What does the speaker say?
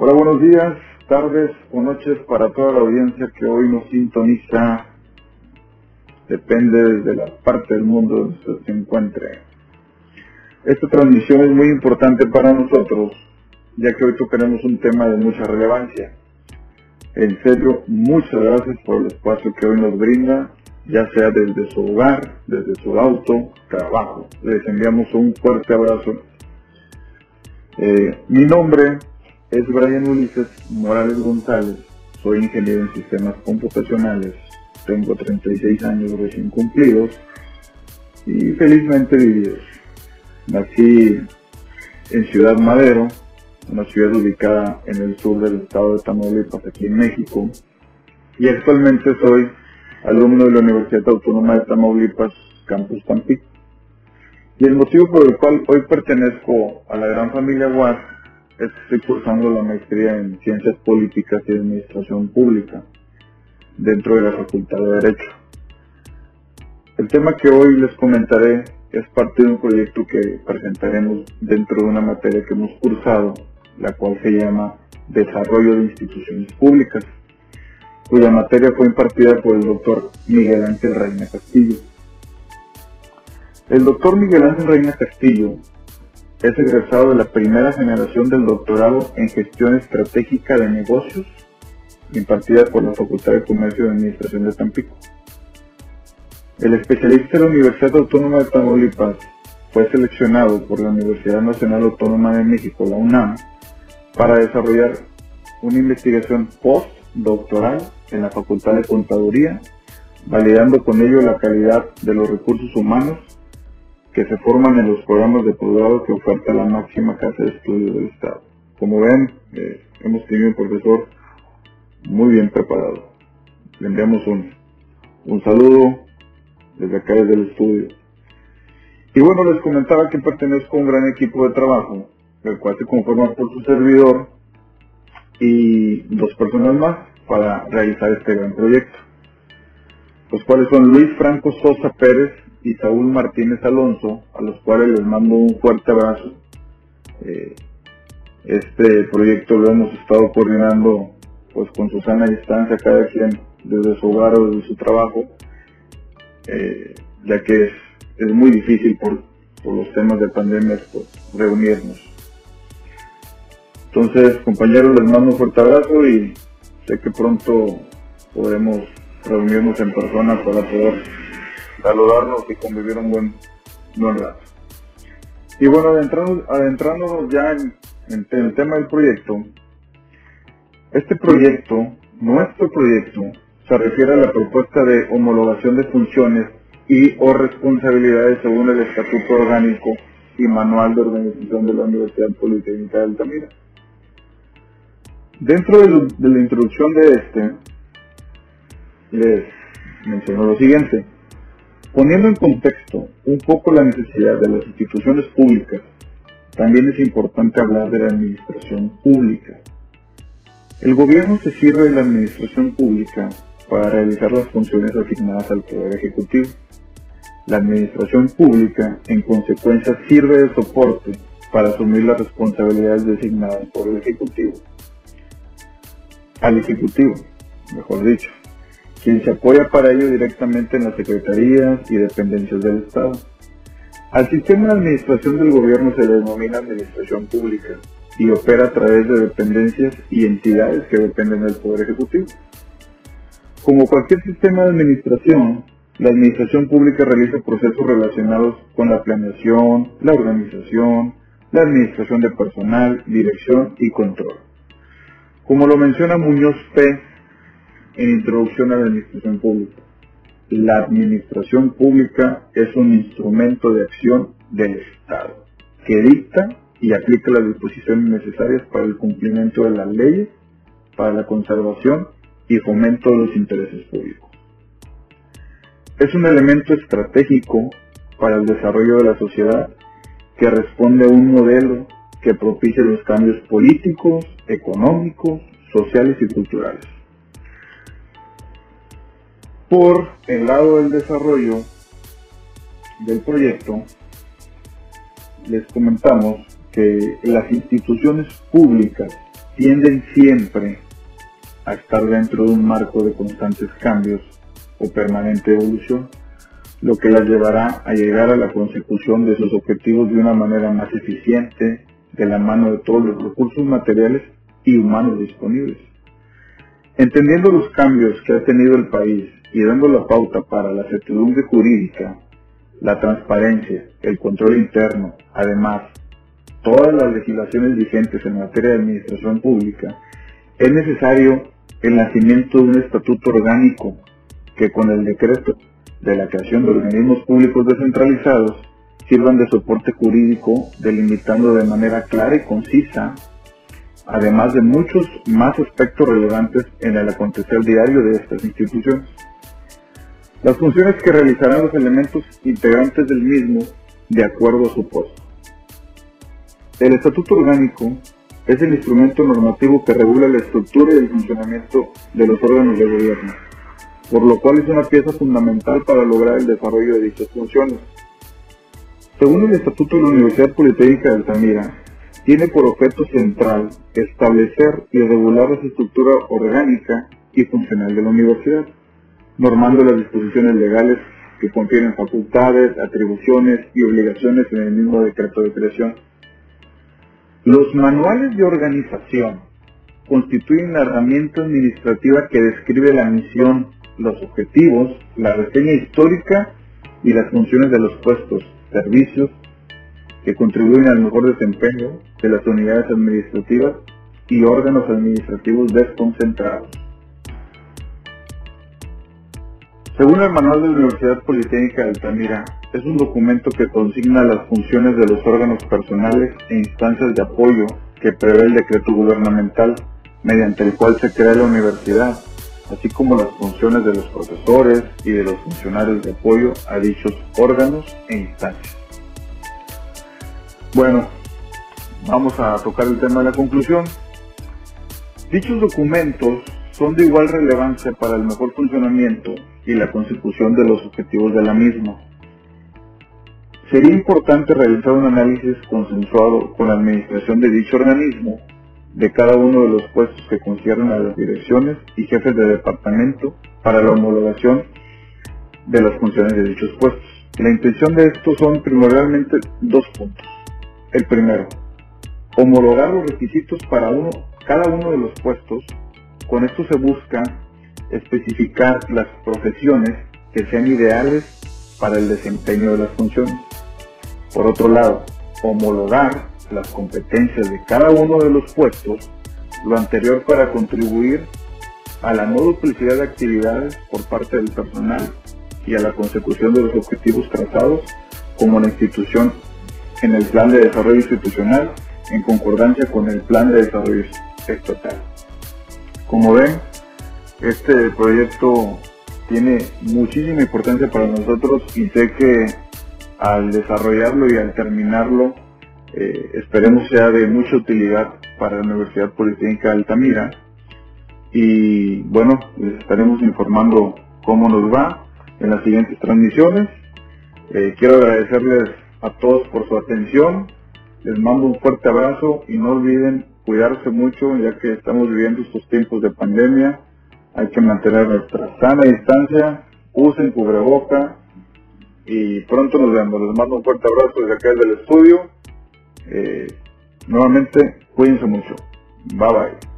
Hola, buenos días, tardes o noches para toda la audiencia que hoy nos sintoniza. Depende desde la parte del mundo donde se encuentre. Esta transmisión es muy importante para nosotros, ya que hoy tocaremos un tema de mucha relevancia. En serio, muchas gracias por el espacio que hoy nos brinda, ya sea desde su hogar, desde su auto, trabajo. Les enviamos un fuerte abrazo. Eh, mi nombre es Brian Ulises Morales González, soy ingeniero en sistemas computacionales, tengo 36 años recién cumplidos y felizmente vividos. Nací en Ciudad Madero, una ciudad ubicada en el sur del estado de Tamaulipas, aquí en México, y actualmente soy alumno de la Universidad Autónoma de Tamaulipas, Campus Tampico. Y el motivo por el cual hoy pertenezco a la gran familia que estoy cursando la maestría en Ciencias Políticas y Administración Pública dentro de la Facultad de Derecho. El tema que hoy les comentaré es parte de un proyecto que presentaremos dentro de una materia que hemos cursado, la cual se llama Desarrollo de Instituciones Públicas, cuya materia fue impartida por el doctor Miguel Ángel Reina Castillo. El doctor Miguel Ángel Reina Castillo es egresado de la primera generación del doctorado en Gestión Estratégica de Negocios, impartida por la Facultad de Comercio y Administración de Tampico. El especialista de la Universidad Autónoma de Tamaulipas fue seleccionado por la Universidad Nacional Autónoma de México, la UNAM, para desarrollar una investigación postdoctoral en la Facultad de Contaduría, validando con ello la calidad de los recursos humanos que se forman en los programas de posgrado que oferta la máxima casa de estudios del Estado. Como ven, eh, hemos tenido un profesor muy bien preparado. Le enviamos un, un saludo desde acá desde el estudio. Y bueno, les comentaba que pertenezco a un gran equipo de trabajo, el cual se conforma por su servidor y dos personas más para realizar este gran proyecto. Los cuales son Luis Franco Sosa Pérez y Saúl Martínez Alonso, a los cuales les mando un fuerte abrazo. Eh, este proyecto lo hemos estado coordinando pues con Susana sana distancia cada quien desde su hogar o desde su trabajo eh, ya que es, muy difícil por, los temas de pandemia pues, reunirnos. Entonces, compañeros, les mando un fuerte abrazo y sé que pronto podremos reunirnos en persona para poder saludarnos y convivir un buen, buen rato. Y bueno, adentrándonos, ya en, en, el tema del proyecto, este proyecto, nuestro proyecto, se refiere a la propuesta de homologación de funciones y o responsabilidades según el Estatuto Orgánico y Manual de Organización de la Universidad Politécnica de Altamira. Dentro de, la introducción de este, les menciono lo siguiente. Poniendo en contexto un poco la necesidad de las instituciones públicas, también es importante hablar de la administración pública. El gobierno se sirve de la administración pública para realizar las funciones asignadas al Poder Ejecutivo. La administración pública, en consecuencia, sirve de soporte para asumir las responsabilidades designadas por el Ejecutivo. Al Ejecutivo, mejor dicho, quien se apoya para ello directamente en las secretarías y dependencias del Estado. Al sistema de administración del gobierno se le denomina administración pública y opera a través de dependencias y entidades que dependen del Poder Ejecutivo. Como cualquier sistema de administración, la administración pública realiza procesos relacionados con la planeación, la organización, la administración de personal, dirección y control. Como lo menciona Muñoz P. en Introducción a la Administración Pública, la administración pública es un instrumento de acción del Estado que dicta y aplica las disposiciones necesarias para el cumplimiento de las leyes, para la conservación y fomento de los intereses públicos. Es un elemento estratégico para el desarrollo de la sociedad que responde a un modelo que propicie los cambios políticos, económicos, sociales y culturales. Por el lado del desarrollo del proyecto, les comentamos que las instituciones públicas tienden siempre a estar dentro de un marco de constantes cambios o permanente evolución, lo que las llevará a llegar a la consecución de sus objetivos de una manera más eficiente, de la mano de todos los recursos materiales y humanos disponibles. Entendiendo los cambios que ha tenido el país y dando la pauta para la certidumbre jurídica, la transparencia, el control interno, además, todas las legislaciones vigentes en materia de administración pública, es necesario el nacimiento de un estatuto orgánico que con el decreto de la creación de organismos públicos descentralizados sirvan de soporte jurídico delimitando de manera clara y concisa, además de muchos más aspectos relevantes en el acontecer diario de estas instituciones. Las funciones que realizarán los elementos integrantes del mismo de acuerdo a su puesto. El Estatuto Orgánico es el instrumento normativo que regula la estructura y el funcionamiento de los órganos de gobierno, por lo cual es una pieza fundamental para lograr el desarrollo de dichas funciones. Según el Estatuto de la Universidad Politécnica de Altamira, tiene por objeto central establecer y regular la estructura orgánica y funcional de la universidad, normando las disposiciones legales que contienen facultades, atribuciones y obligaciones en el mismo decreto de creación. Los manuales de organización constituyen la herramienta administrativa que describe la misión, los objetivos, la reseña histórica y las funciones de los puestos, servicios que contribuyen al mejor desempeño de las unidades administrativas y órganos administrativos desconcentrados. Según el manual de la Universidad Politécnica de Altamira, es un documento que consigna las funciones de los órganos personales e instancias de apoyo que prevé el decreto gubernamental mediante el cual se crea la universidad, así como las funciones de los profesores y de los funcionarios de apoyo a dichos órganos e instancias. Bueno, vamos a tocar el tema de la conclusión. Dichos documentos son de igual relevancia para el mejor funcionamiento y la consecución de los objetivos de la misma. Sería importante realizar un análisis consensuado con la administración de dicho organismo de cada uno de los puestos que conciernen a las direcciones y jefes de departamento para la homologación de las funciones de dichos puestos. La intención de esto son primordialmente dos puntos. El primero, homologar los requisitos para uno, cada uno de los puestos. Con esto se busca especificar las profesiones que sean ideales para el desempeño de las funciones. Por otro lado, homologar las competencias de cada uno de los puestos, lo anterior para contribuir a la no duplicidad de actividades por parte del personal y a la consecución de los objetivos trazados como la institución en el plan de desarrollo institucional en concordancia con el plan de desarrollo estatal. Como ven, este proyecto tiene muchísima importancia para nosotros y sé que al desarrollarlo y al terminarlo eh, esperemos sea de mucha utilidad para la Universidad Politécnica de Altamira y bueno, les estaremos informando cómo nos va en las siguientes transmisiones. Eh, quiero agradecerles a todos por su atención. Les mando un fuerte abrazo y no olviden cuidarse mucho ya que estamos viviendo estos tiempos de pandemia. Hay que mantener nuestra sana distancia, usen cubreboca y pronto nos vemos. Les mando un fuerte abrazo desde acá del estudio. Eh, nuevamente, cuídense mucho. Bye bye.